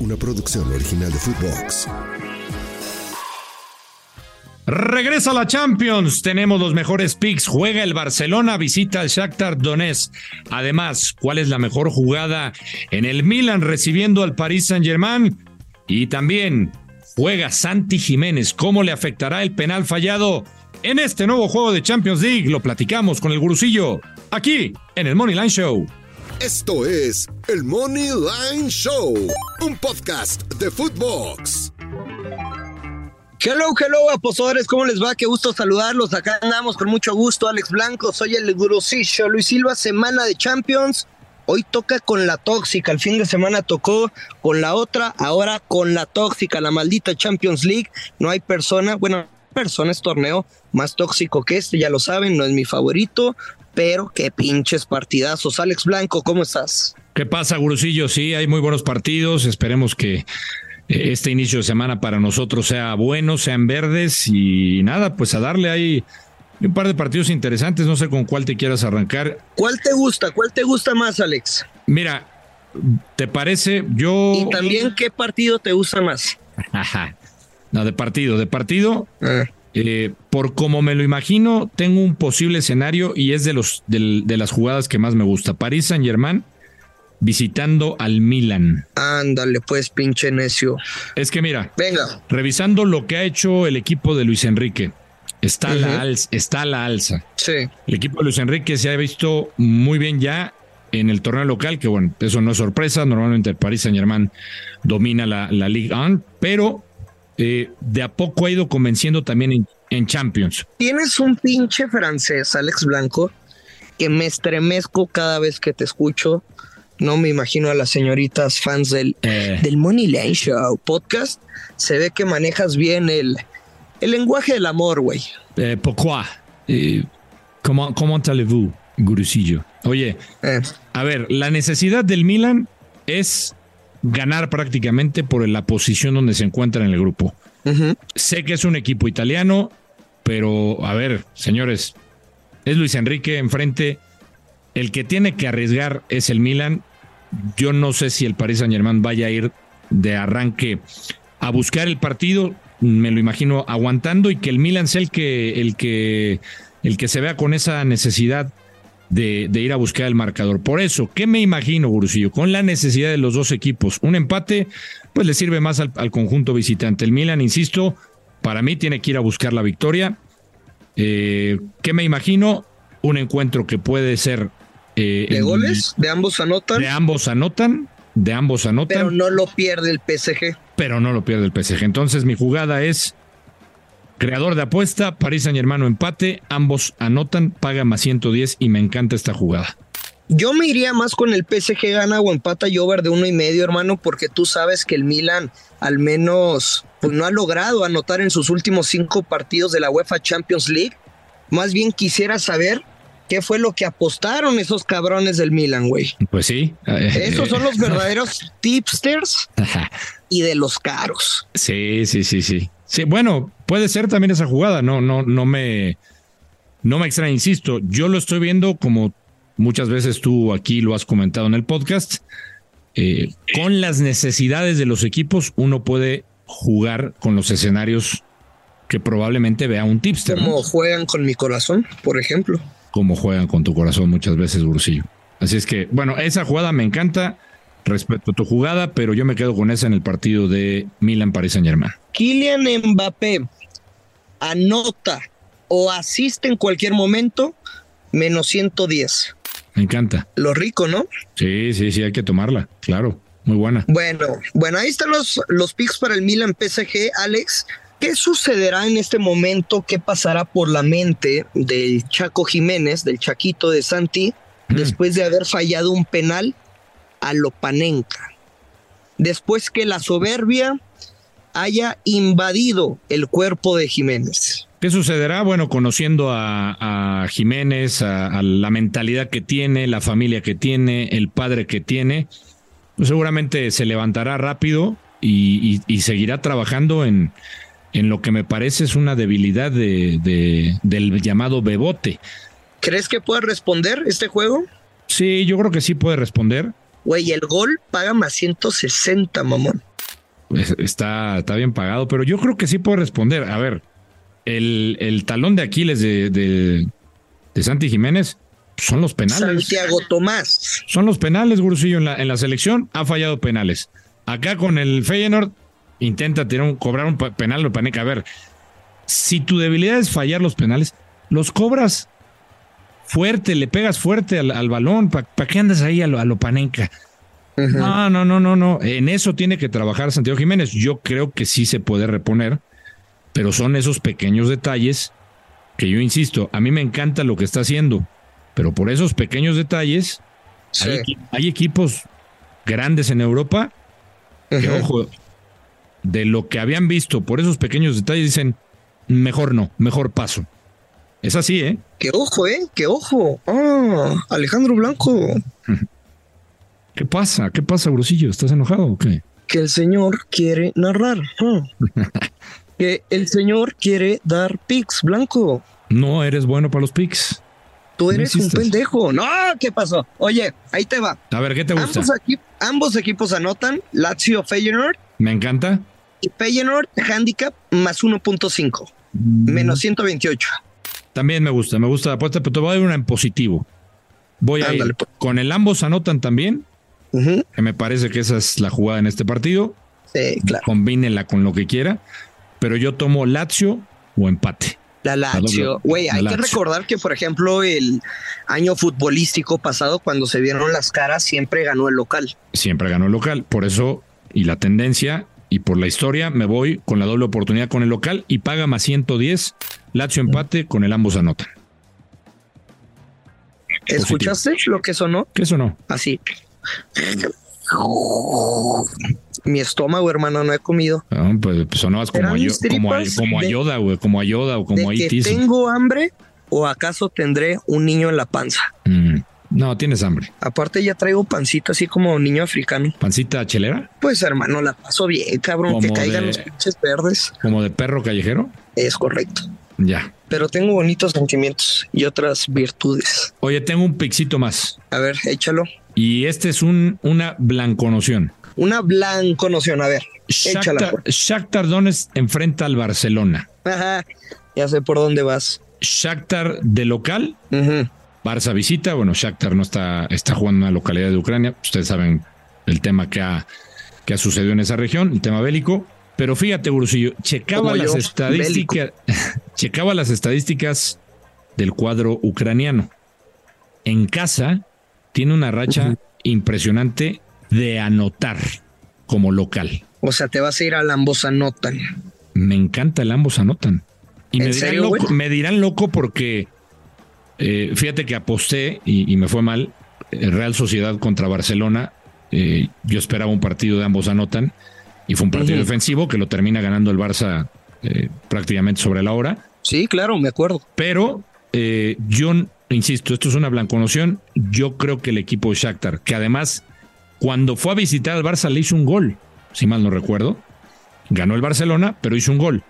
una producción original de Footbox. Regresa la Champions. Tenemos los mejores picks. Juega el Barcelona, visita al Shakhtar Donetsk. Además, ¿cuál es la mejor jugada en el Milan recibiendo al Paris Saint-Germain? Y también juega Santi Jiménez. ¿Cómo le afectará el penal fallado en este nuevo juego de Champions League? Lo platicamos con el gurusillo aquí en el Money Line Show. Esto es el Money Line Show, un podcast de Footbox. Hello, hello, apostadores, ¿cómo les va? Qué gusto saludarlos. Acá andamos con mucho gusto. Alex Blanco, soy el gurusillo. Luis Silva, semana de Champions. Hoy toca con la tóxica, el fin de semana tocó con la otra, ahora con la tóxica, la maldita Champions League. No hay persona, bueno, persona es torneo más tóxico que este, ya lo saben, no es mi favorito, pero qué pinches partidazos. Alex Blanco, ¿cómo estás? ¿Qué pasa, Gurusillo? Sí, hay muy buenos partidos. Esperemos que eh, este inicio de semana para nosotros sea bueno, sean verdes y nada, pues a darle ahí un par de partidos interesantes. No sé con cuál te quieras arrancar. ¿Cuál te gusta? ¿Cuál te gusta más, Alex? Mira, ¿te parece? Yo. Y también, ¿qué partido te gusta más? no, de partido, de partido. Ah. Eh, por como me lo imagino, tengo un posible escenario y es de, los, de, de las jugadas que más me gusta. París Saint Germain visitando al Milan. Ándale, pues, pinche necio. Es que mira, venga, revisando lo que ha hecho el equipo de Luis Enrique, está, a la alza, está la alza. Sí. El equipo de Luis Enrique se ha visto muy bien ya en el torneo local, que bueno, eso no es sorpresa, normalmente el Paris Saint Germain domina la, la Ligue 1, pero eh, de a poco ha ido convenciendo también en, en, Champions. Tienes un pinche francés, Alex Blanco, que me estremezco cada vez que te escucho. No me imagino a las señoritas fans del, Eh. del Money Line Show podcast. Se ve que manejas bien el, el lenguaje del amor, güey. Eh, pourquoi? Eh, comment, comment allez-vous, gurusillo? Oye, Eh, a ver, la necesidad del Milan es ganar prácticamente por la posición donde se encuentra en el grupo. Sé que es un equipo italiano, pero a ver, señores, es Luis Enrique enfrente. El que tiene que arriesgar es el Milan. Yo no sé si el Paris Saint Germain vaya a ir de arranque a buscar el partido. Me lo imagino aguantando y que el Milan sea el que, el que, el que se vea con esa necesidad de, de ir a buscar el marcador. Por eso, ¿qué me imagino, Gurusillo? Con la necesidad de los dos equipos. Un empate, pues le sirve más al, al conjunto visitante. El Milan, insisto, para mí tiene que ir a buscar la victoria. Eh, ¿Qué me imagino? Un encuentro que puede ser... eh, ¿De goles? ¿De ambos anotan? De ambos anotan, de ambos anotan, pero pero no lo pierde el PSG. no, lo pierde el PSG. Entonces mi jugada es creador de apuesta, París Saint Germain o empate, ambos anotan, paga más 110 y me encanta esta jugada. Yo me iría más con el PSG gana o empata y over de uno y medio, hermano, porque tú sabes que el Milan al menos pues no ha logrado anotar en sus últimos cinco partidos de la UEFA Champions League. Más bien quisiera saber qué fue lo que apostaron esos cabrones del Milan, güey. Pues sí. eh, Esos son los verdaderos tipsters y de los caros. Sí, sí, sí, sí. Sí, bueno, puede ser también esa jugada, no, no, no me, no me extraña, insisto, yo lo estoy viendo como muchas veces tú aquí lo has comentado en el podcast, eh, con las necesidades de los equipos uno puede jugar con los escenarios que probablemente vea un tipster, ¿no? Como juegan con mi corazón, por ejemplo. como juegan con tu corazón muchas veces, Bursillo. Así es que, bueno, esa jugada me encanta, respeto tu jugada, pero yo me quedo con esa en el partido de Milan-Paris Saint-Germain. Kylian Mbappé anota o asiste en cualquier momento, menos 110. Me encanta. Lo rico, ¿no? Sí, sí, sí, hay que tomarla, claro, muy buena. Bueno, bueno, ahí están los, los picks para el Milan PSG, Alex. ¿Qué sucederá en este momento? ¿Qué pasará por la mente del Chaco Jiménez, del Chaquito de Santi, Mm. después de haber fallado un penal a Lopanenka? Después que la soberbia haya invadido el cuerpo de Jiménez. ¿Qué sucederá? Bueno, conociendo a, a Jiménez, a, a la mentalidad que tiene, la familia que tiene, el padre que tiene, pues seguramente se levantará rápido y, y- y seguirá trabajando en, en lo que me parece es una debilidad de, de- del llamado bebote. ¿Crees que puede responder este juego? Sí, yo creo que sí puede responder. Güey, el gol paga más 160, mamón. Está, está bien pagado, pero yo creo que sí puedo responder. A ver, el, el talón de Aquiles de, de, de Santi Jiménez son los penales. Santiago Tomás. Son los penales, Gurusillo, en la, en la selección ha fallado penales. Acá con el Feyenoord intenta tirar un, cobrar un penal o paneca. A ver, si tu debilidad es fallar los penales, los cobras fuerte, le pegas fuerte al, al balón. ¿Para pa qué andas ahí a lo, a lo paneca? Uh -huh. No, no, no, no, no. En eso tiene que trabajar Santiago Jiménez. Yo creo que sí se puede reponer, pero son esos pequeños detalles que yo insisto, a mí me encanta lo que está haciendo, pero por esos pequeños detalles sí. hay, hay, equipos grandes en Europa que, uh -huh. ojo, de lo que habían visto por esos pequeños detalles dicen, mejor no, mejor paso. Es así, ¿eh? Que ojo, ¿eh? Que ojo. Ah, Alejandro Blanco. ¿Qué pasa? ¿Qué pasa, Grosillo? ¿Estás enojado o qué? Que el señor quiere narrar. Ah. que el señor quiere dar pics, Blanco. No eres bueno para los pics. Tú eres un pendejo. No, ¿qué pasó? Oye, ahí te va. A ver, ¿qué te gusta? Ambos equipos anotan. Lazio Feyenoord. Me encanta. Y Feyenoord handicap más 1.5. Mm. Menos 128. También me gusta, me gusta la apuesta, pero te voy a dar una en positivo. Voy a Ándale, ir pues. con el ambos anotan también. Uh -huh. Que me parece que esa es la jugada en este partido. Sí, claro. Combínenla con lo que quiera. Pero yo tomo Lazio o empate. La Lazio. Güey, hay Lazio. que recordar que, por ejemplo, el año futbolístico pasado, cuando se vieron las caras, siempre ganó el local. Siempre ganó el local. Por eso, y la tendencia, y por la historia, me voy con la doble oportunidad con el local y paga más 110. Lazio empate con el ambos anotan. ¿Escuchaste Positivo. lo que sonó? ¿Qué sonó? Así. Mi estómago, hermano, no he comido. No, pues sonabas como, a, como, a, como a Yoda, güey, como a Yoda o como a que ¿Tengo hambre o acaso tendré un niño en la panza? Mm, no, tienes hambre. Aparte ya traigo pancita así como niño africano. ¿Pancita chelera? Pues hermano, la paso bien, cabrón, que caigan de, los pinches verdes. ¿Como de perro callejero? Es correcto. Ya. Pero tengo bonitos sentimientos y otras virtudes. Oye, tengo un pixito más. A ver, échalo. Y este es un, una blanconoción. Una blanconoción, a ver. Shakhtar, échala. Shakhtar Donetsk enfrenta al Barcelona. Ajá, ya sé por dónde vas. Shakhtar de local. Uh -huh. Barça visita. Bueno, Shakhtar no está, está jugando en una localidad de Ucrania. Ustedes saben el tema que ha, que ha sucedido en esa región, el tema bélico. Pero fíjate, Gurusillo, checaba Como las yo, estadísticas, checaba las estadísticas del cuadro ucraniano. En casa tiene una racha uh -huh. impresionante de anotar como local. O sea, te vas a ir al ambos anotan. Me encanta el ambos anotan. Y me dirán, serio, loco, me dirán, loco, porque eh, fíjate que aposté y, y, me fue mal. Real Sociedad contra Barcelona. Eh, yo esperaba un partido de ambos anotan y fue un partido uh -huh. defensivo que lo termina ganando el Barça eh, prácticamente sobre la hora. Sí, claro, me acuerdo. Pero eh, yo insisto, esto es una blanconoción. Yo creo que el equipo de Shakhtar, que además cuando fue a visitar al Barça le hizo un gol, si mal no recuerdo. Ganó el Barcelona, pero hizo un gol.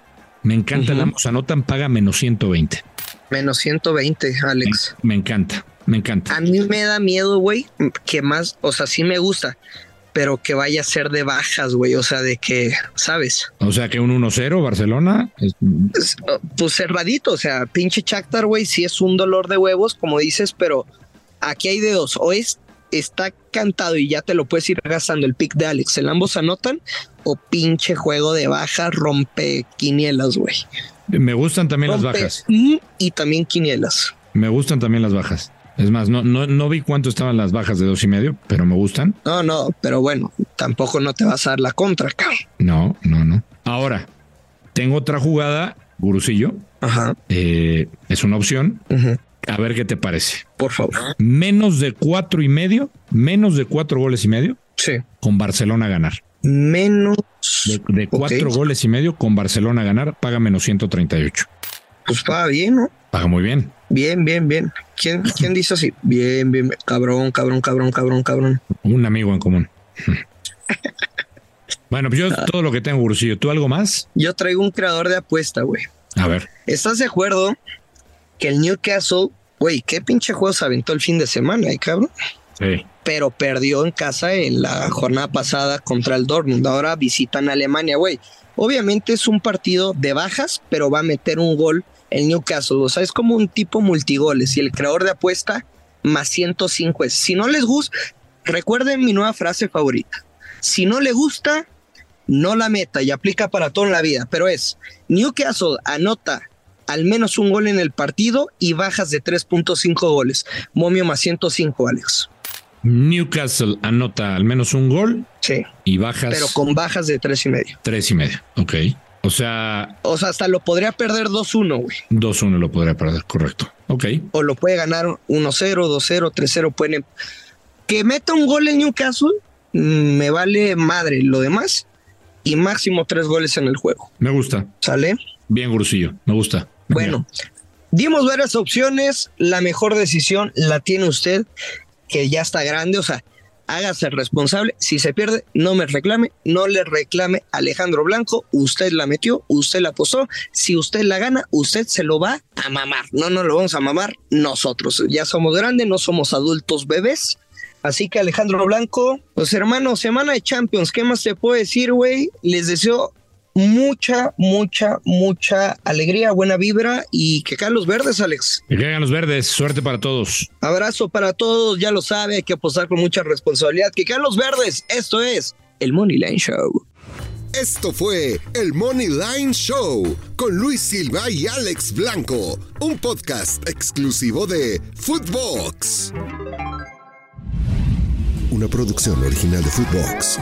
Me encanta uh -huh. el ambos anotan, paga menos 120. Menos 120, Alex. Me, me encanta, me encanta. A mí me da miedo, güey, que más, o sea, sí me gusta, pero que vaya a ser de bajas, güey, o sea, de que, ¿sabes? O sea, que un 1-0 Barcelona. Es... Pues cerradito, o sea, pinche Shakhtar, güey, sí es un dolor de huevos, como dices, pero aquí hay de dos, o es está cantado y ya te lo puedes ir gastando el pick de Alex, el ambos anotan o pinche juego de bajas rompe quinielas, güey. Me gustan también las bajas. Y también quinielas. Me gustan también las bajas. Es más, no, no, no vi cuánto estaban las bajas de dos y medio, pero me gustan. No, no, pero bueno, tampoco no te vas a dar la contra, cabrón. No, no, no. Ahora, tengo otra jugada, Gurusillo. Ajá. Eh, es una opción. Uh -huh. A ver qué te parece. Por favor. Menos de cuatro y medio, menos de cuatro goles y medio. Sí. Con Barcelona a ganar. Menos. De, de cuatro okay. goles y medio con Barcelona a ganar, paga menos 138. Pues paga bien, ¿no? Paga muy bien. Bien, bien, bien. ¿Quién, quién dice así? Bien, bien, cabrón, cabrón, cabrón, cabrón, cabrón. Un amigo en común. bueno, pues yo ah. todo lo que tengo, Ursillo. ¿Tú algo más? Yo traigo un creador de apuesta, güey. A ver. ¿Estás de acuerdo que el Newcastle, güey, qué pinche juego se aventó el fin de semana, ¿eh, cabrón? Sí. Pero perdió en casa en la jornada pasada contra el Dortmund. Ahora visitan Alemania, güey. Obviamente es un partido de bajas, pero va a meter un gol el Newcastle. O sea, es como un tipo multigoles y el creador de apuesta más 105 es. Si no les gusta, recuerden mi nueva frase favorita. Si no le gusta, no la meta y aplica para toda la vida, pero es Newcastle anota al menos un gol en el partido y bajas de 3.5 goles. Momio más 105, Alex. Newcastle anota al menos un gol. Sí. Y bajas. Pero con bajas de tres y medio. Tres y medio. Ok. O sea. O sea, hasta lo podría perder 2-1, güey. 2-1 lo podría perder, correcto. Ok. O lo puede ganar 1-0, 2-0, 3-0. Pueden. Que meta un gol en Newcastle, mm, me vale madre. Lo demás. Y máximo tres goles en el juego. Me gusta. ¿Sale? Bien, Gurusillo. Me gusta. Bueno, dimos varias opciones. La mejor decisión la tiene usted, que ya está grande. O sea, hágase responsable. Si se pierde, no me reclame, no le reclame a Alejandro Blanco. Usted la metió, usted la posó. Si usted la gana, usted se lo va a mamar. No nos lo vamos a mamar nosotros. Ya somos grandes, no somos adultos bebés. Así que Alejandro Blanco, pues hermano, semana de Champions, ¿qué más te puedo decir, güey? Les deseo mucha, mucha, mucha alegría, buena vibra y que caigan los verdes, Alex. Que caigan los verdes, suerte para todos. Abrazo para todos, ya lo sabe, hay que apostar con mucha responsabilidad. Que caigan los verdes, esto es el Money Line Show. Esto fue el Money Line Show con Luis Silva y Alex Blanco, un podcast exclusivo de Footbox. Una producción original de Footbox.